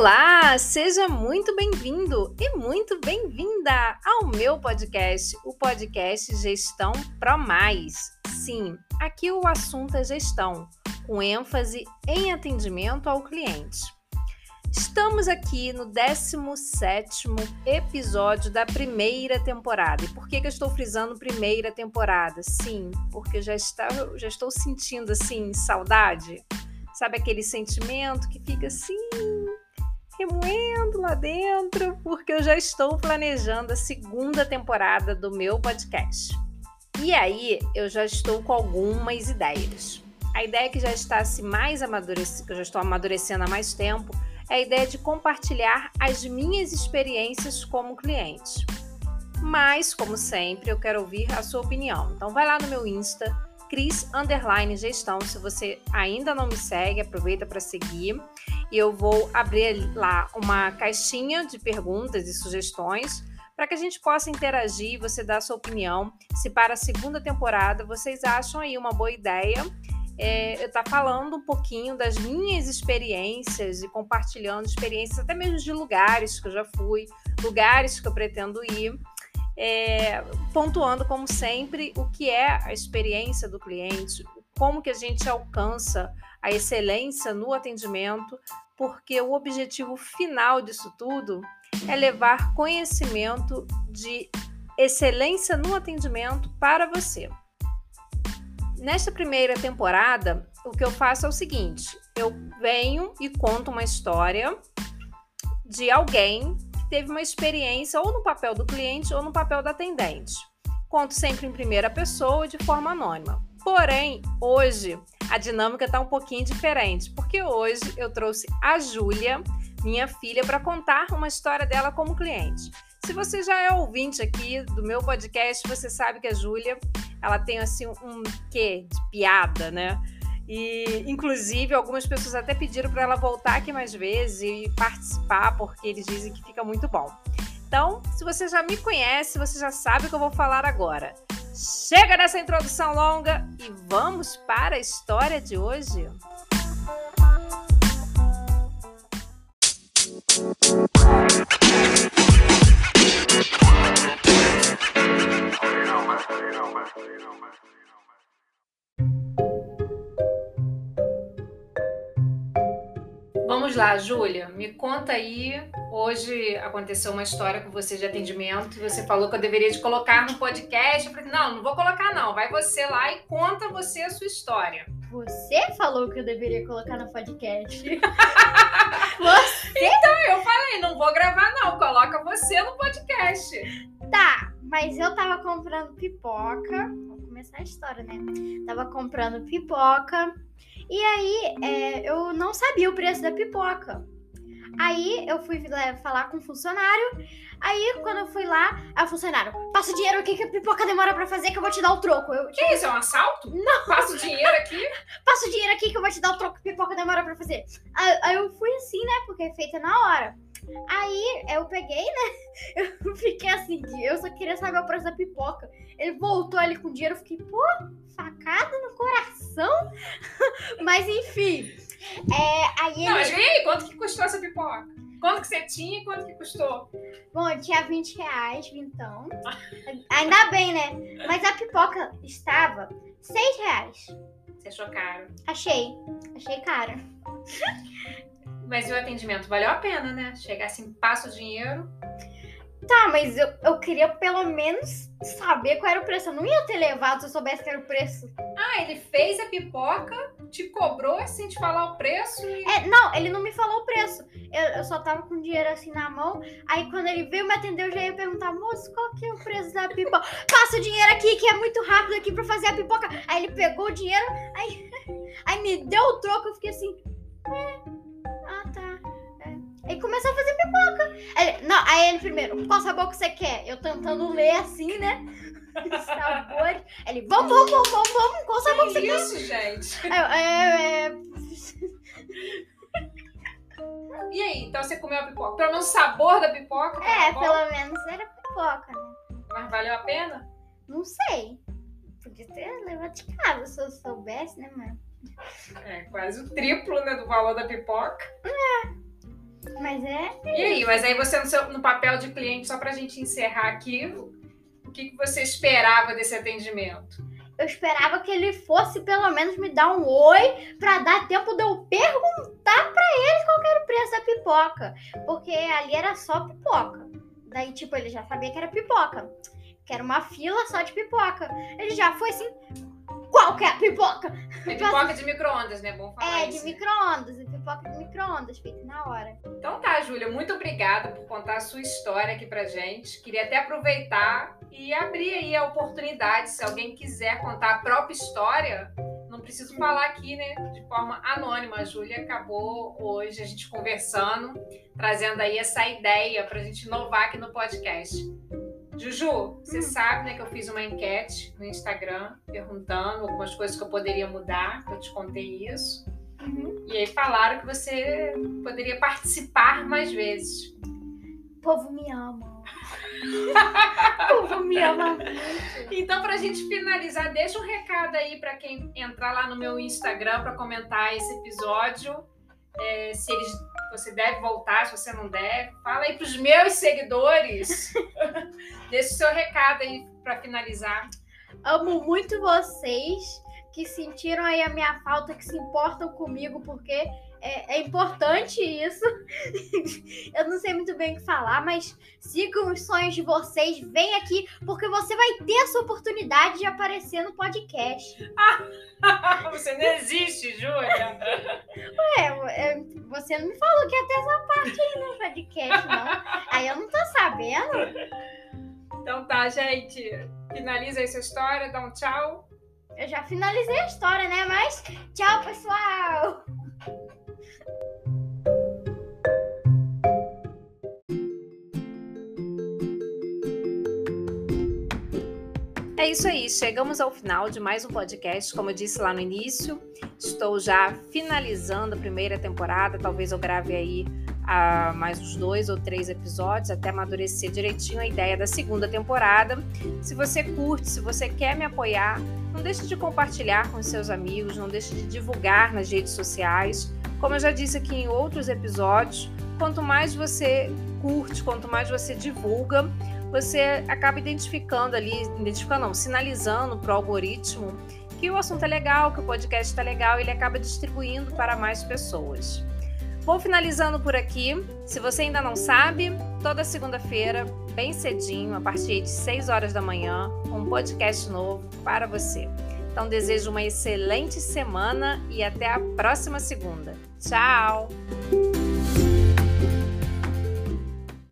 Olá, seja muito bem-vindo e muito bem-vinda ao meu podcast, o podcast Gestão Pro Mais. Sim, aqui o assunto é gestão, com ênfase em atendimento ao cliente. Estamos aqui no 17º episódio da primeira temporada. E por que, que eu estou frisando primeira temporada? Sim, porque já, está, já estou sentindo, assim, saudade. Sabe aquele sentimento que fica assim, remoendo lá dentro, porque eu já estou planejando a segunda temporada do meu podcast. E aí, eu já estou com algumas ideias. A ideia que já está se mais amadurecendo, que eu já estou amadurecendo há mais tempo, é a ideia de compartilhar as minhas experiências como cliente. Mas, como sempre, eu quero ouvir a sua opinião. Então vai lá no meu Insta, Cris Underline Gestão. Se você ainda não me segue, aproveita para seguir. E eu vou abrir lá uma caixinha de perguntas e sugestões para que a gente possa interagir e você dar a sua opinião. Se para a segunda temporada vocês acham aí uma boa ideia, é, eu estar tá falando um pouquinho das minhas experiências e compartilhando experiências até mesmo de lugares que eu já fui, lugares que eu pretendo ir é, pontuando, como sempre, o que é a experiência do cliente, como que a gente alcança a excelência no atendimento, porque o objetivo final disso tudo é levar conhecimento de excelência no atendimento para você. Nesta primeira temporada, o que eu faço é o seguinte: eu venho e conto uma história de alguém teve uma experiência ou no papel do cliente ou no papel da atendente. Conto sempre em primeira pessoa de forma anônima. Porém, hoje a dinâmica está um pouquinho diferente, porque hoje eu trouxe a Júlia, minha filha, para contar uma história dela como cliente. Se você já é ouvinte aqui do meu podcast, você sabe que a Júlia, ela tem assim um quê de piada, né? E, inclusive, algumas pessoas até pediram para ela voltar aqui mais vezes e participar, porque eles dizem que fica muito bom. Então, se você já me conhece, você já sabe o que eu vou falar agora. Chega dessa introdução longa e vamos para a história de hoje. Vamos lá, Júlia, me conta aí. Hoje aconteceu uma história com você de atendimento. Você falou que eu deveria te colocar no podcast. Eu falei, não, não vou colocar, não. Vai você lá e conta você a sua história. Você falou que eu deveria colocar no podcast. você? Então, eu falei, não vou gravar, não. Coloca você no podcast. Tá, mas eu tava comprando pipoca. Vamos começar a história, né? Tava comprando pipoca. E aí, é, eu não sabia o preço da pipoca. Aí eu fui falar com o funcionário. Aí, quando eu fui lá, a funcionário, passa o dinheiro aqui que a pipoca demora pra fazer, que eu vou te dar o troco. Eu, que isso? É um assalto? Não. Passa o dinheiro aqui? passa o dinheiro aqui que eu vou te dar o troco que a pipoca demora pra fazer. Aí, eu fui assim, né? Porque é feita na hora. Aí eu peguei, né? Eu fiquei assim, eu só queria saber o preço da pipoca. Ele voltou ali com dinheiro, eu fiquei, pô, facada no coração. Mas enfim. É, ele... Não, mas e aí, quanto que custou essa pipoca? Quanto que você tinha e quanto que custou? Bom, eu tinha 20 reais, então. Ainda bem, né? Mas a pipoca estava 6 reais. Você achou caro? Achei. Achei caro. Mas e o atendimento? Valeu a pena, né? Chegar assim, passa o dinheiro. Tá, mas eu, eu queria pelo menos saber qual era o preço. Eu não ia ter levado se eu soubesse que era o preço. Ah, ele fez a pipoca, te cobrou sem te falar o preço e... É, não, ele não me falou o preço. Eu, eu só tava com dinheiro assim na mão. Aí quando ele veio me atender, eu já ia perguntar, moço, qual que é o preço da pipoca? Passa o dinheiro aqui, que é muito rápido aqui pra fazer a pipoca. Aí ele pegou o dinheiro, aí, aí me deu o troco, eu fiquei assim, é... Ele começou a fazer pipoca. Não, aí ele primeiro, qual sabor que você quer? Eu tentando ler assim, né? Sabores. Ele, vamos, vamos, vamos, vamos, vamos. Qual sabor que, você isso, quer? gente? É, é... E aí, então você comeu a pipoca? Pelo menos o sabor da pipoca? É, pelo menos era pipoca, né? Mas valeu a pena? Não sei. Podia ter levado de casa se eu soubesse, né, mano? É, quase o triplo, né, do valor da pipoca. É. Mas é. E aí, mas aí você no, seu, no papel de cliente, só pra gente encerrar aqui, o que, que você esperava desse atendimento? Eu esperava que ele fosse pelo menos me dar um oi pra dar tempo de eu perguntar pra ele qual era o preço da pipoca. Porque ali era só pipoca. Daí, tipo, ele já sabia que era pipoca. Que era uma fila só de pipoca. Ele já foi assim, qual que é a pipoca? É pipoca de micro-ondas, né? Bom falar É, de micro-ondas. Pipoca de micro-ondas, feita na hora. Então tá, Júlia, muito obrigada por contar a sua história aqui pra gente. Queria até aproveitar e abrir aí a oportunidade, se alguém quiser contar a própria história, não preciso falar aqui, né, de forma anônima. A Júlia acabou hoje a gente conversando, trazendo aí essa ideia pra gente inovar aqui no podcast. Juju, você hum. sabe né, que eu fiz uma enquete no Instagram perguntando algumas coisas que eu poderia mudar, eu te contei isso. Uhum. E aí falaram que você poderia participar mais vezes. O povo me ama. o povo me ama muito. Então, para a gente finalizar, deixa um recado aí para quem entrar lá no meu Instagram para comentar esse episódio. É, se eles você deve voltar, se você não deve. Fala aí para os meus seguidores. Deixe o seu recado aí para finalizar. Amo muito vocês que sentiram aí a minha falta, que se importam comigo, porque é, é, importante isso. eu não sei muito bem o que falar, mas sigam os sonhos de vocês. Vem aqui, porque você vai ter essa oportunidade de aparecer no podcast. você não existe, Júlia. Ué, você não me falou que ia ter essa parte aí no podcast, não. Aí eu não tô sabendo. Então tá, gente. Finaliza sua história, dá um tchau. Eu já finalizei a história, né? Mas tchau, pessoal! É isso aí, chegamos ao final de mais um podcast. Como eu disse lá no início, estou já finalizando a primeira temporada. Talvez eu grave aí uh, mais uns dois ou três episódios até amadurecer direitinho a ideia da segunda temporada. Se você curte, se você quer me apoiar, não deixe de compartilhar com seus amigos, não deixe de divulgar nas redes sociais. Como eu já disse aqui em outros episódios, quanto mais você curte, quanto mais você divulga, você acaba identificando ali, identificando não, sinalizando para o algoritmo que o assunto é legal, que o podcast está legal, ele acaba distribuindo para mais pessoas. Vou finalizando por aqui. Se você ainda não sabe, toda segunda-feira, bem cedinho, a partir de 6 horas da manhã, um podcast novo para você. Então desejo uma excelente semana e até a próxima segunda. Tchau!